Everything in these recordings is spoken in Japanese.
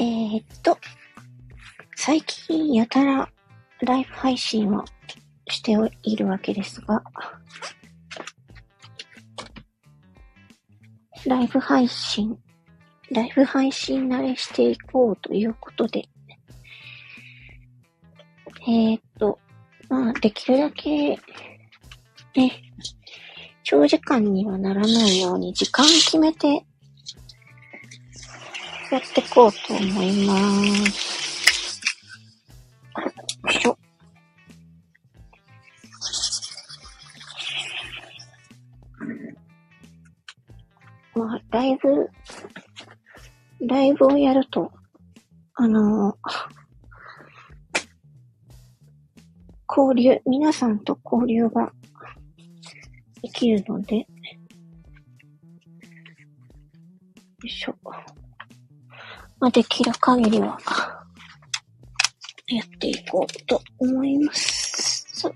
えー、っと、最近やたらライブ配信をしているわけですが、ライブ配信、ライブ配信慣れしていこうということで、えー、っと、まあ、できるだけ、ね、長時間にはならないように時間を決めてやっていこうと思います。よいしょ。まあ、ライブ、ライブをやると、あの交流、皆さんと交流ができるので、よいしょ。まあ、できる限りは、やっていこうと思います。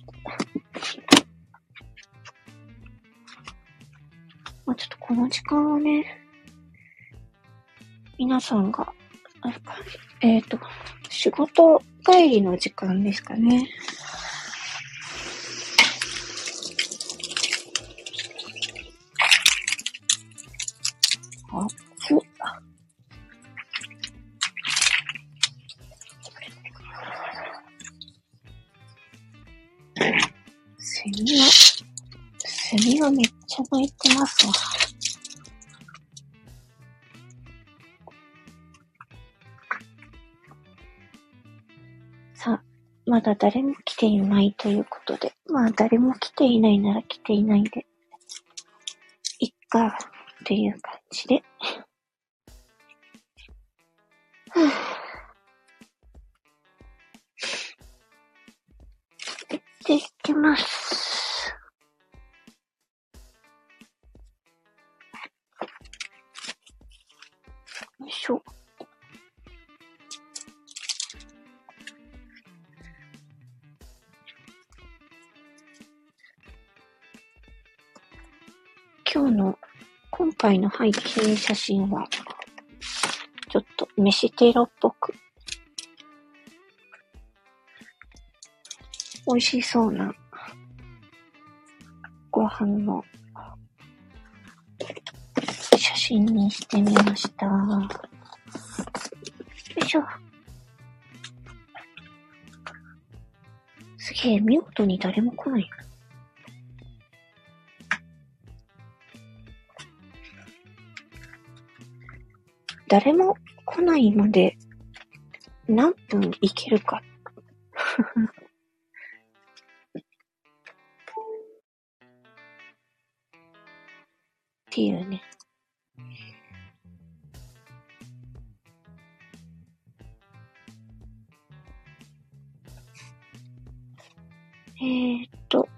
まあ、ちょっとこの時間はね、皆さんが、えっ、ー、と、仕事帰りの時間ですかね。がめっちゃ泣いてますわ。さあ、まだ誰も来ていないということで、まあ誰も来ていないなら来ていないで、いっか、っていう感じで。はぁ。っていきます。回の背景写真は、ちょっと飯テロっぽく、美味しそうなご飯の写真にしてみました。よいしょ。すげえ、見事に誰も来ない。誰も来ないまで何分いけるか。っていうね。えー、っと、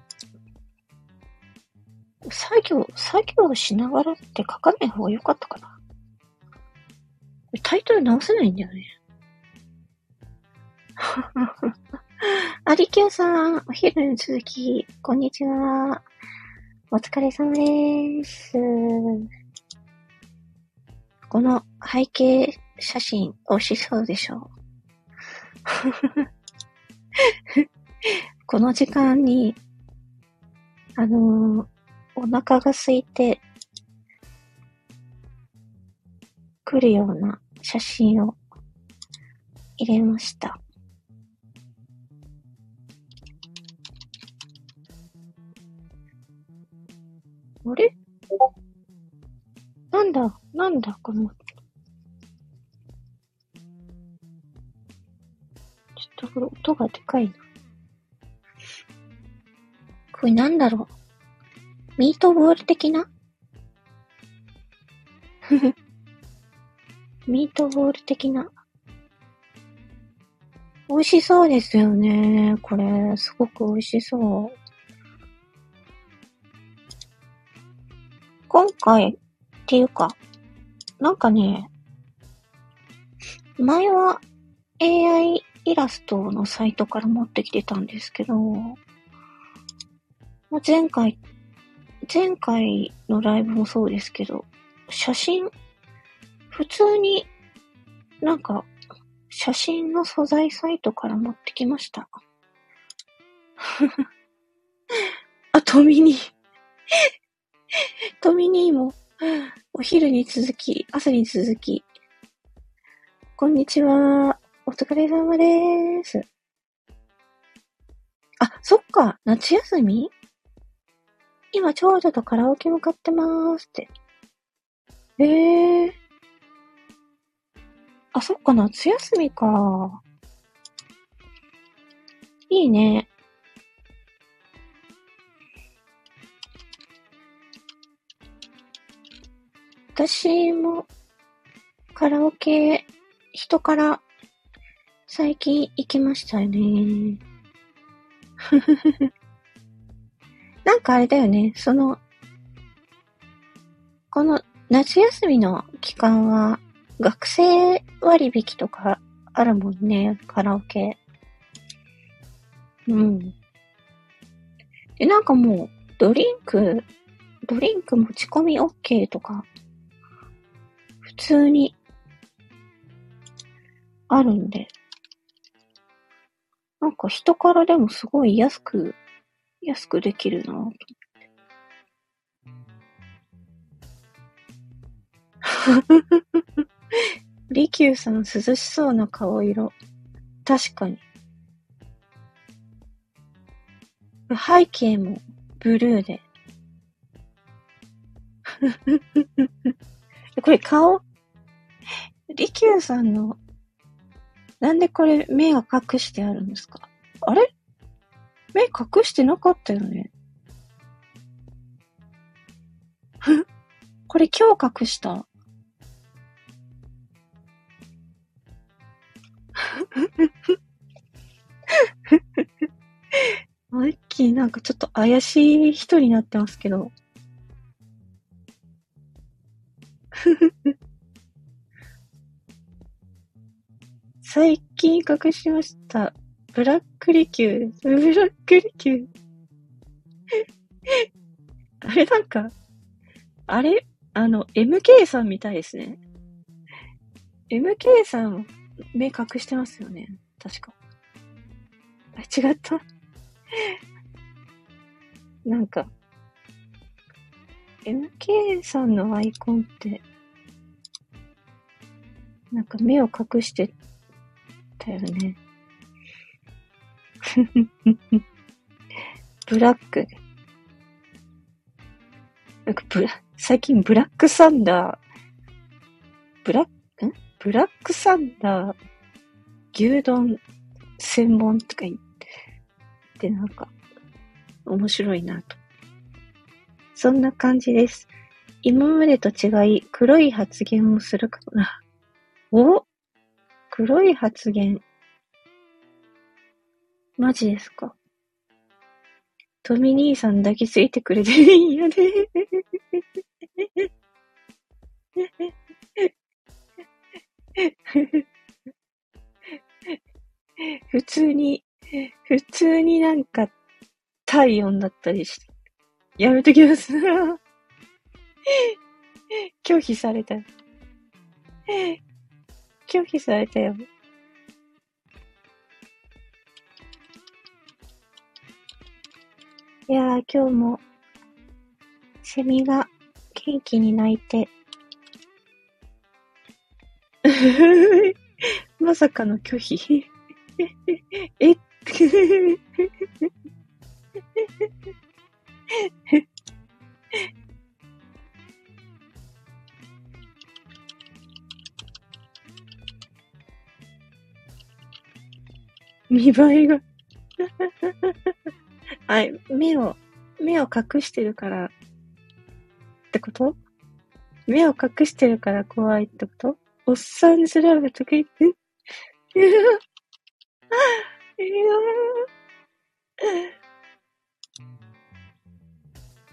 作業、作業しながらって書かない方が良かったかな。タイトル直せないんだよね。アリキューさん、お昼の続き、こんにちは。お疲れ様です。この背景写真、美味しそうでしょう。この時間に、あのー、お腹が空いて、来るような写真を入れました。あれ？なんだ？なんだ？この。ちょっとこれ音がでかいな。これなんだろう？ミートボール的な？ミートボール的な。美味しそうですよね。これ、すごく美味しそう。今回、っていうか、なんかね、前は AI イラストのサイトから持ってきてたんですけど、前回、前回のライブもそうですけど、写真、普通になんか写真の素材サイトから持ってきました。あ、トミニー。トミニーも、お昼に続き、朝に続き、こんにちは。お疲れ様です。あ、そっか。夏休み？今、長女とカラオケ向かってまーすって。ええー。あ、そっか、夏休みか。いいね。私もカラオケ人から最近行きましたよね。なんかあれだよね、その、この夏休みの期間は学生割引とかあるもんね、カラオケ。うん。で、なんかもう、ドリンク、ドリンク持ち込み OK とか、普通にあるんで、なんか人からでもすごい安く、安くできるなぁと思って。利休さん涼しそうな顔色。確かに。背景もブルーで。これ顔？利休さんのなんでこれ目が隠してあるんですか？あれ？目隠してなかったよね。これ今日隠した？マッキーなんかちょっと怪しい人になってますけど。最近隠しました。ブラックリキュー。ブラックリキュー。あれなんか、あれ？あの、MK さんみたいですね。MK さん、目隠してますよね。確か。あ、違った。なんか、MK さんのアイコンって、なんか目を隠してだよね。ブラック。なんかブラ、最近ブラックサンダー、ブラック、ブラックサンダー、牛丼専門とか言って、なんか、面白いなと。そんな感じです。今までと違い、黒い発言をするかな。お？黒い発言。マジですかトミ兄さん抱きついてくれていいよね。普通に、普通になんか体温だったりして。やめときます。拒否された。拒否されたよ。いやー、今日も、セミが元気に鳴いて、まさかの拒否。えっ見栄えがはい、目を、目を隠してるから、ってこと目を隠してるから怖いってことおっさんずラブとか言って？いや、いや、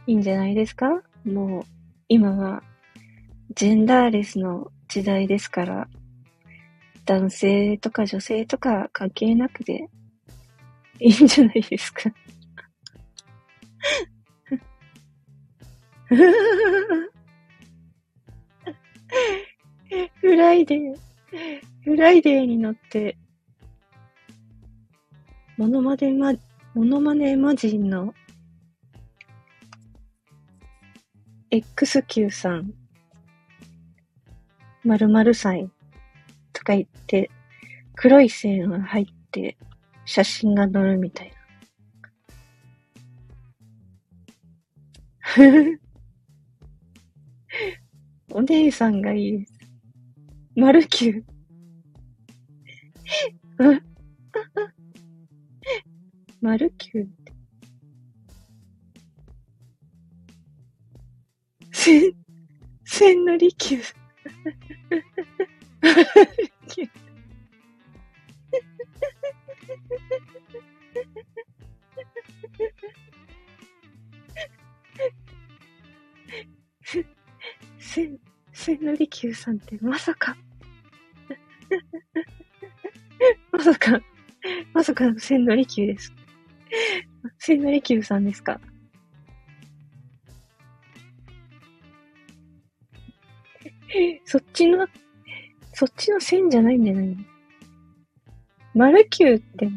いいんじゃないですか？もう、今は、ジェンダーレスの時代ですから、男性とか女性とか関係なくでいいんじゃないですか？フライデー。フライデーに乗って、モノマネマ、モノマネマジンの XQ さん、〇〇歳とか言って、黒い線が入って写真が載るみたいな。お姉さんがいいです。マルキュー。マルキューって。せん、千利休。千利休さんってまさか まさか、まさかの千利休です。千利休さんですか？そっちの、そっちの線じゃないんじゃないのマルキューって、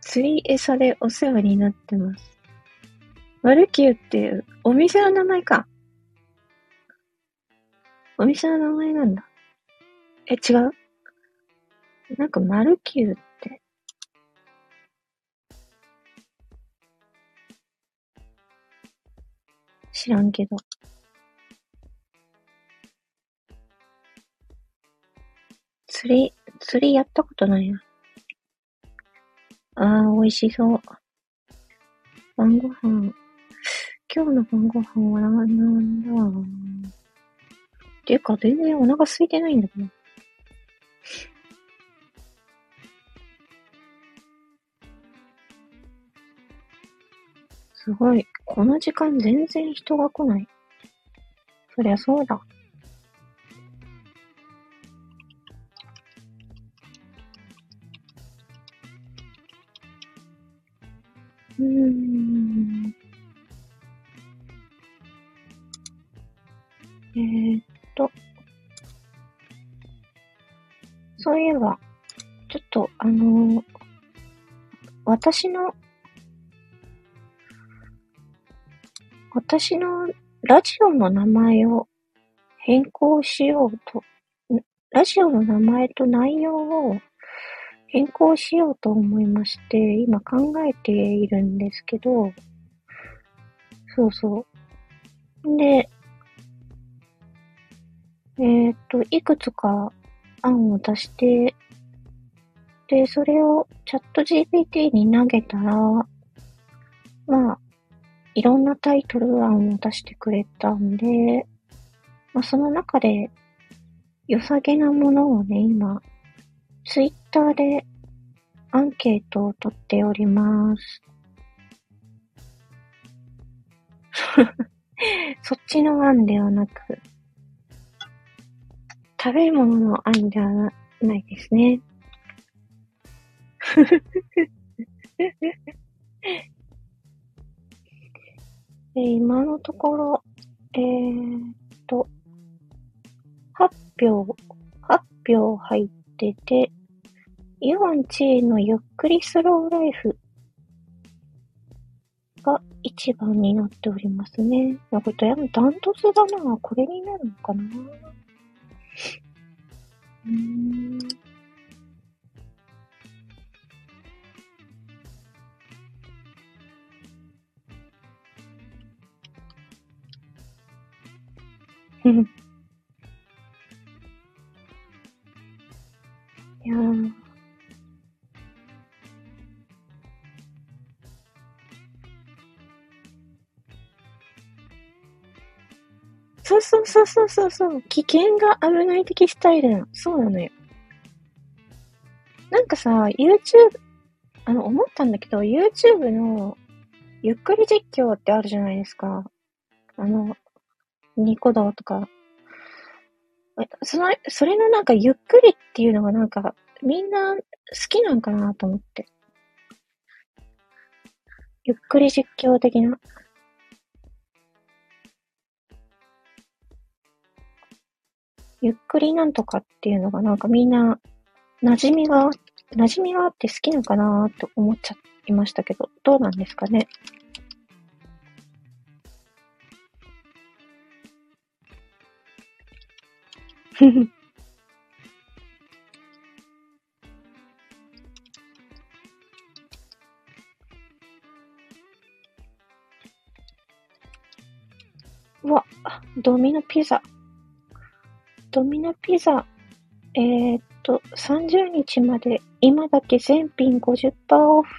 釣り餌でお世話になってます。マルキューってお店の名前か。お店の名前なんだ。え、違う？なんかマルキューって。知らんけど。釣り、釣りやったことないな。ああ、美味しそう。晩ご飯。今日の晩ご飯はなんだていうか、全然お腹空いてないんだけど。すごい。この時間全然人が来ない。そりゃそうだ。うーん。えー、と。そういえば、ちょっと、あのー、私の、私のラジオの名前を変更しようと、ラジオの名前と内容を変更しようと思いまして、今考えているんですけど、そうそう。で、えー、っと、いくつか案を出して、で、それをチャット GPT に投げたら、まあ、いろんなタイトル案を出してくれたんで、まあ、その中で良さげなものをね、今、ツイッターでアンケートを取っております。そっちの案ではなく、食べ物の案ではないですね。え今のところ、えー、っと、発表、発表入ってて、イワンチーのゆっくりスローライフが一番になっておりますね。なこれダントツだな。これになるのかな Mm-hmm. そうそうそうそうそう。危険が危ない的スタイルなの。そうなのよ。なんかさ、YouTube、あの、思ったんだけど、YouTube のゆっくり実況ってあるじゃないですか。あの、ニコ動とか。その、それのなんかゆっくりっていうのがなんか、みんな好きなんかなと思って。ゆっくり実況的な。ゆっくりなんとかっていうのがなんかみんな馴染みが、馴染みがあって好きなのかなと思っちゃいましたけど、どうなんですかね？ふふ。うわ、ドミノピザ。ドミノピザ、えー、っと、30日まで、今だけ全品50%オフ。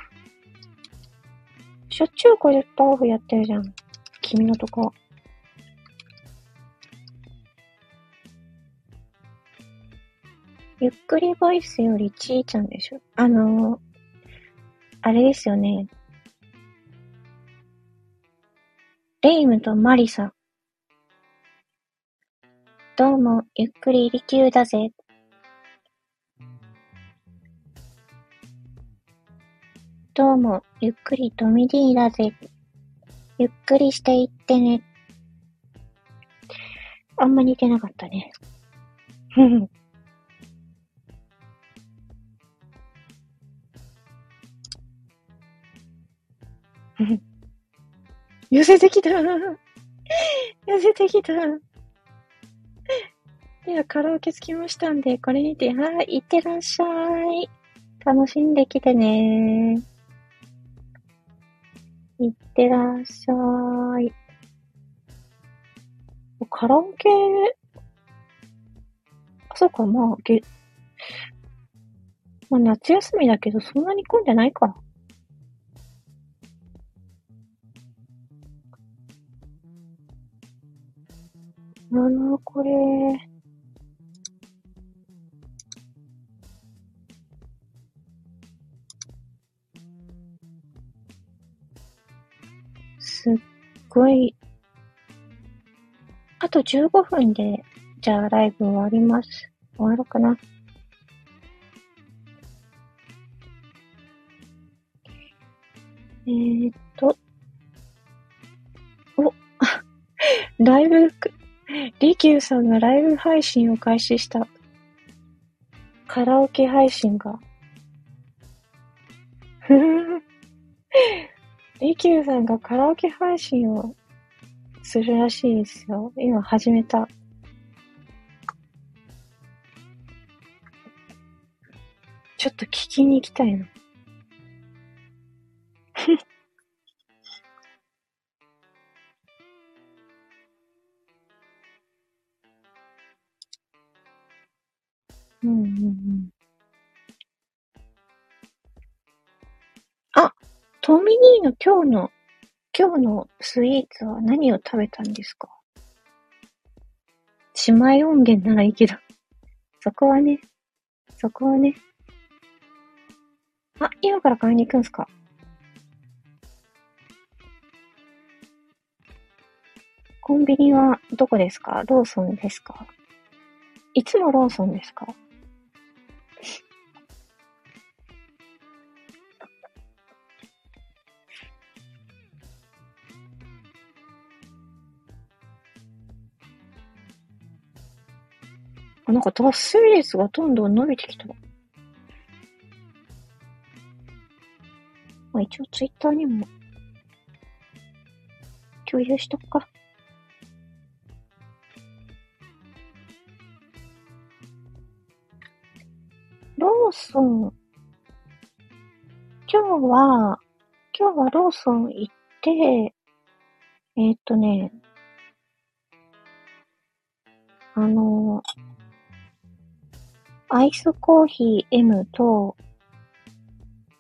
しょっちゅう50%オフやってるじゃん。君のとこ。ゆっくりボイスよりちーちゃんでしょあの、あれですよね。レイムとマリサ。どうも、ゆっくり利休だぜ。どうも、ゆっくりトミディだぜ。ゆっくりしていってね。あんま似てなかったね。ふふ。寄せてきた寄せてきたでは、カラオケ着きましたんで、これにて、はい、いってらっしゃい。楽しんできてねいってらっしゃい。カラオケ、あ、そうか、まあ、げ、まあ、夏休みだけど、そんなに混んでないか。なな、これ。ごい。あと15分で、じゃあライブ終わります。終わろうかな。えー、っと。お、ライブ、リキューさんがライブ配信を開始した。カラオケ配信が。リキューさんがカラオケ配信をするらしいですよ。今始めた。ちょっと聞きに行きたいな。うんうんうん。トミニーの今日の、今日のスイーツは何を食べたんですか？姉妹音源ならいいけど。そこはね、そこはね。あ、今から買いに行くんすか？コンビニはどこですか？ローソンですか？いつもローソンですか？なんか達成率がどんどん伸びてきた。まあ一応ツイッターにも共有しとくか。ローソン、今日は、今日はローソン行って、えー、っとね、あのアイスコーヒー M と、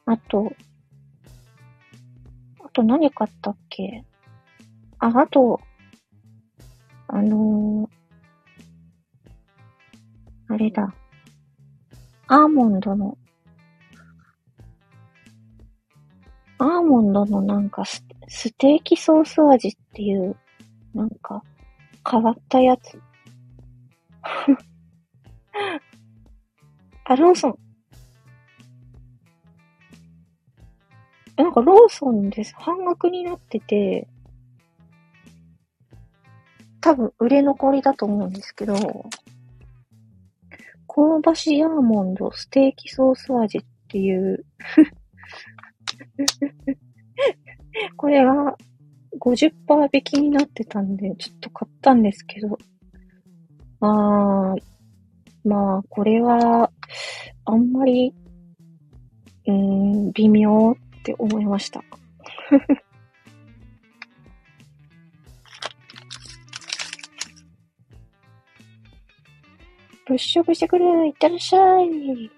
あと、あと何買ったっけ？あ、あと、あのー、あれだ。アーモンドの、アーモンドのなんかスステーキソース味っていう、なんか、変わったやつ。あ、ローソン。なんかローソンです。半額になってて、多分売れ残りだと思うんですけど、香ばしいアーモンドステーキソース味っていう これが50%引きになってたんで、ちょっと買ったんですけど、あー、まあ、これは、あんまり、うん、微妙って思いました。物色してくるいってらっしゃい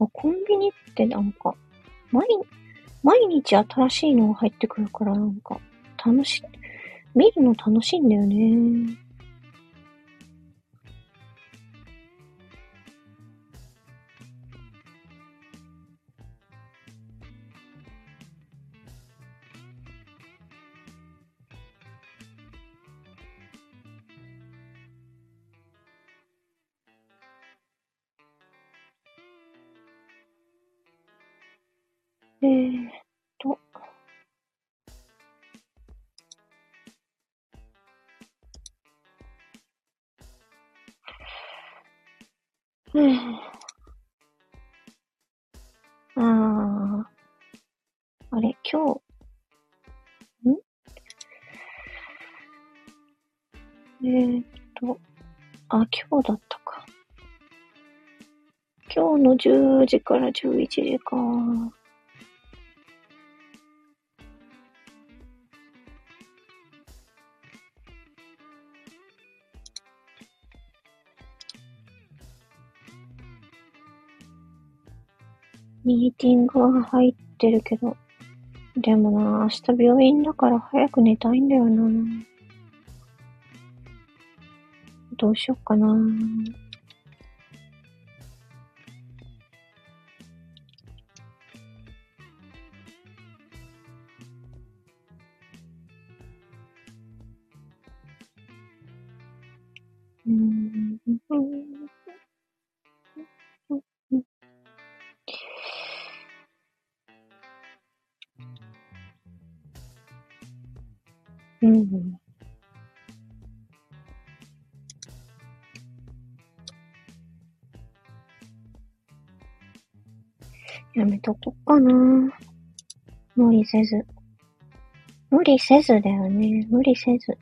あコンビニってなんか、毎、毎日新しいのが入ってくるからなんか、楽し、見るの楽しいんだよね。10時から11時か。ミーティングは入ってるけど、でもな、明日病院だから早く寝たいんだよな。どうしよっかな。とこかな。無理せず。無理せずだよね。無理せず。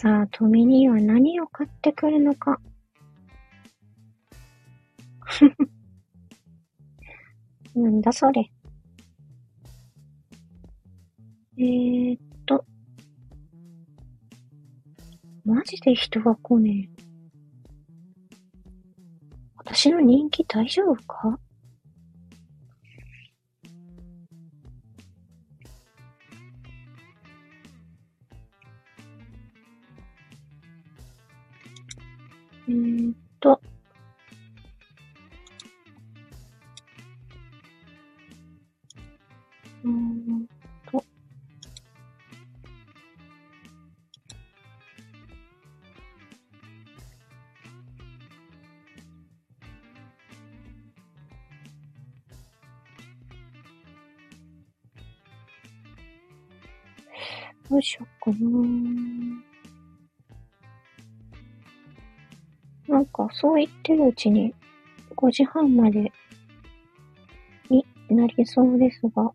さあ、トミには何を買ってくるのか。なんだそれ。えー、っと。マジで人が来ねえ。私の人気大丈夫か？どうしよっかななんか、そう言ってるうちに、5時半までになりそうですが。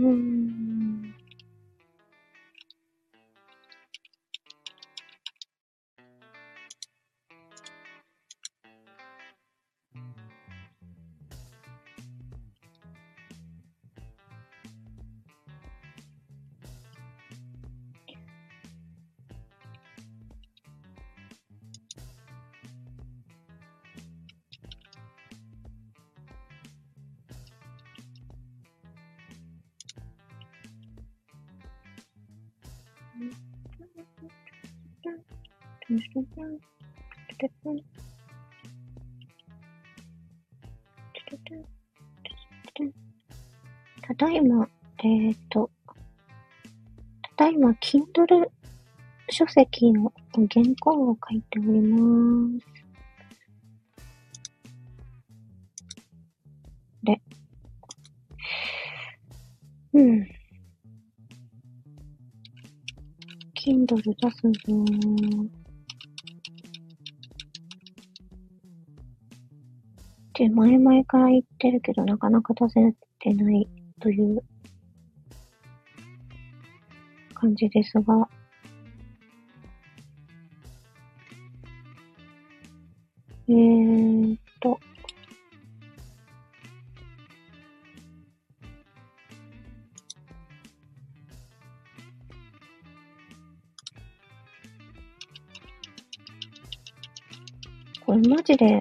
うただいま、えっ、と、ただいま、Kindle 書籍の原稿を書いております。で、うん。Kindle 出すぞー。って前々から言ってるけど、なかなか出せてないという感じですが、えーっと、これマジで、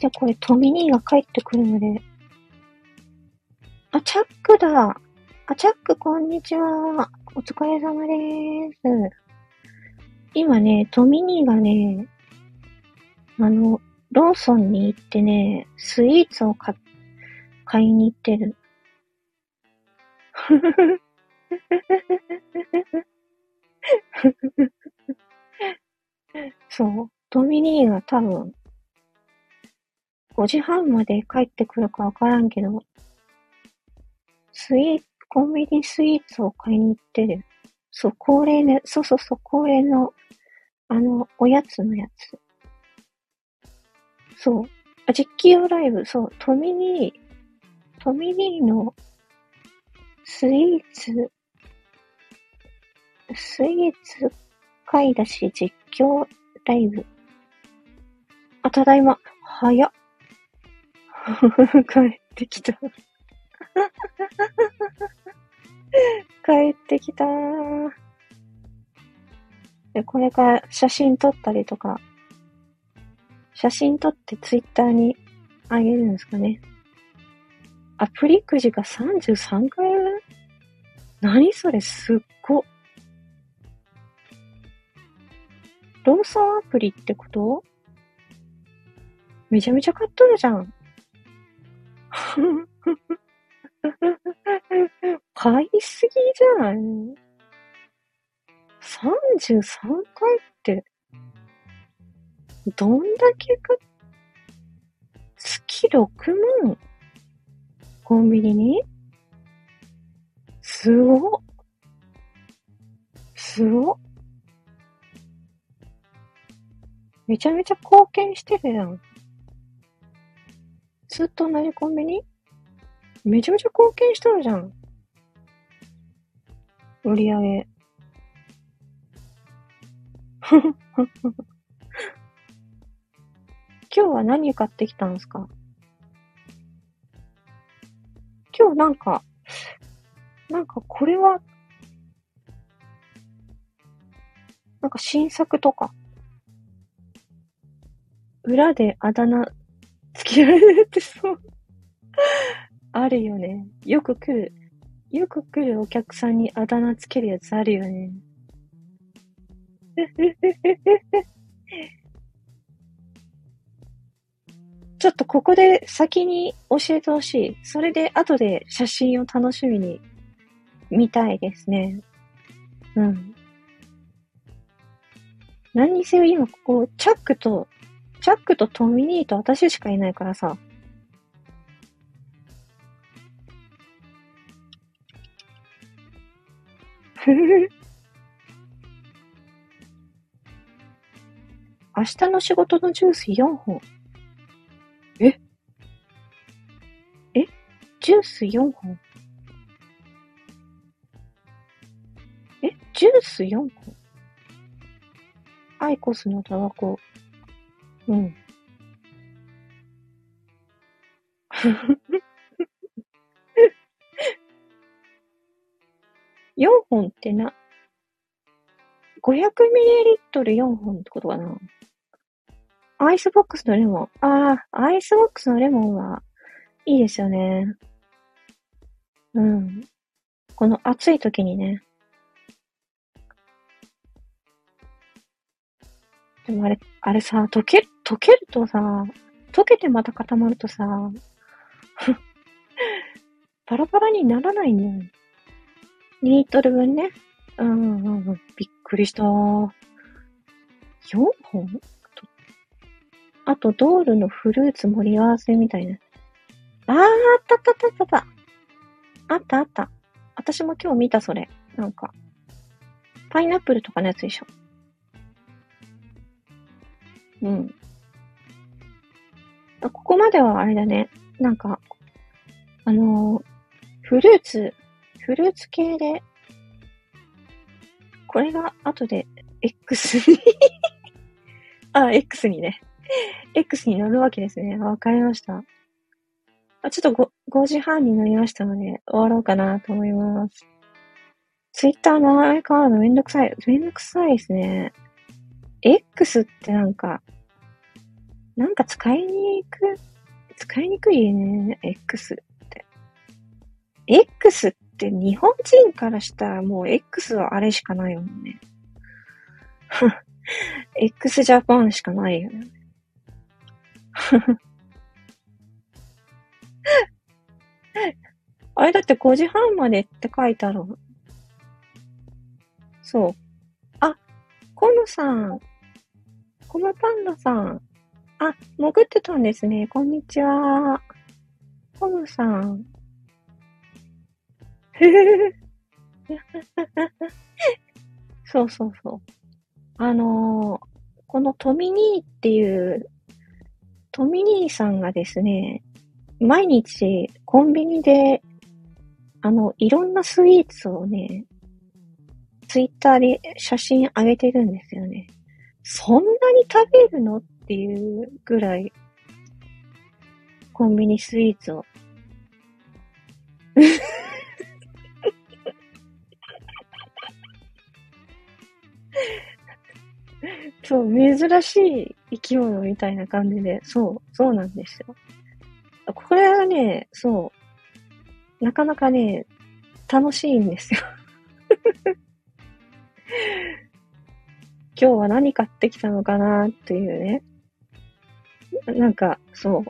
ジでこれトミニーが帰ってくるので、あ、チャックだあ、チャックこんにちはお疲れ様でーす。今ね、トミニーがね、あの、ローソンに行ってね、スイーツを買、買いに行ってる。そう。トミニーが多分、5時半まで帰ってくるかわからんけど、スイーツ、コンビニスイーツを買いに行ってる。そう、恒例ね、そうそうそう、恒例の、あの、おやつのやつ。そう。あ、実機用ライブ、そう、トミニー、トミニーのスイーツ、スイーツ買い出し実況ライブ。あ、ただいま。早っ。帰ってきた。帰ってきた。で、これから写真撮ったりとか、写真撮ってツイッターにあげるんですかね。アプリくじが33回目何それすっご。ローソンアプリってこと？めちゃめちゃ買っとるじゃん。買いすぎじゃん。33回って、どんだけか、月6万？コンビニに？すごっ。すごっ。めちゃめちゃ貢献してるやん。ずっと同じコンビニ？めちゃめちゃ貢献しとるじゃん。売り上げ。今日は何買ってきたんですか？今日なんか、なんかこれは、なんか新作とか、裏であだ名つけられるってそう。あるよね。よく来る。よく来るお客さんにあだ名つけるやつあるよね。ちょっとここで先に教えてほしい。それで後で写真を楽しみに見たいですね。うん。何にせよ今ここ、チャックと、チャックとトミニーと私しかいないからさ。ふふふ。明日の仕事のジュース4本。え？え？ジュース4本え？ジュース4本アイコスのタバコ。うん。4本ってな、500ミリリットル4本ってことかな。アイスボックスのレモン。ああ、アイスボックスのレモンはいいですよね。うん。この暑い時にね。でもあれ、あれさ、溶け、溶けるとさ、溶けてまた固まるとさ、パラパラにならないんだよね。2リットル分ね。うんうんうん。びっくりした。4本？あと、ドールのフルーツ盛り合わせみたいな。あー、あったあったあったあった。あったあった。私も今日見た、それ。なんか。パイナップルとかのやつでしょ。うん。あ、ここまではあれだね。なんか、あのー、フルーツ、フルーツ系で、これが後で X に あ、X にね。X に乗るわけですね。わかりました。あ、ちょっと 5, 5時半になりましたので、終わろうかなと思います。ツイッター名前変わるのめんどくさい。めんどくさいですね。X ってなんか、なんか使いにく、使いにくいね。X って。X って日本人からしたらもう X はあれしかないもんね。X ジャパンしかないよね。あれだって5時半までって書いてある。そう。あ、コムさん。コムパンダさん。あ、潜ってたんですね。こんにちは。コムさん。そうそうそう。あのー、このトミニーっていうトミニーさんがですね、毎日コンビニで、あの、いろんなスイーツをね、ツイッターで写真上げてるんですよね。そんなに食べるの？っていうぐらい、コンビニスイーツを。そう、珍しい生き物みたいな感じで、そう、そうなんですよ。これはね、そう、なかなかね、楽しいんですよ。今日は何買ってきたのかなっていうね。なんか、そう。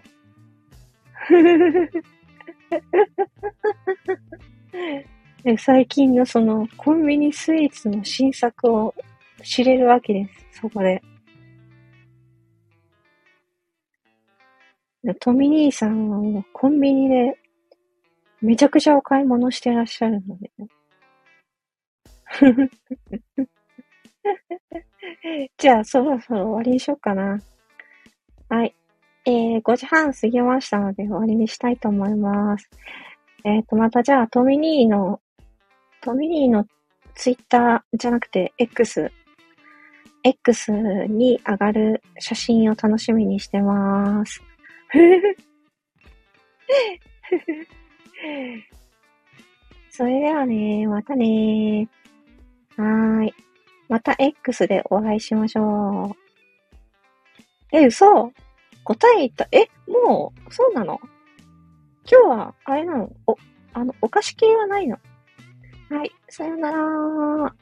最近のそのコンビニスイーツの新作を知れるわけです。そこで。トミ兄さんはもうコンビニでめちゃくちゃお買い物してらっしゃるので。じゃあ、そろそろ終わりにしようかな。はい。えー、5時半過ぎましたので終わりにしたいと思います。えっ、ー、と、またじゃあ、トミニーの、トミニーのツイッターじゃなくて X X に上がる写真を楽しみにしてます。それではね、またねはーい。また X でお会いしましょう。え、嘘？答え言った？え、もう、そうなの？今日は、あれなの？お、あの、お菓子系はないの？はい、さよなら。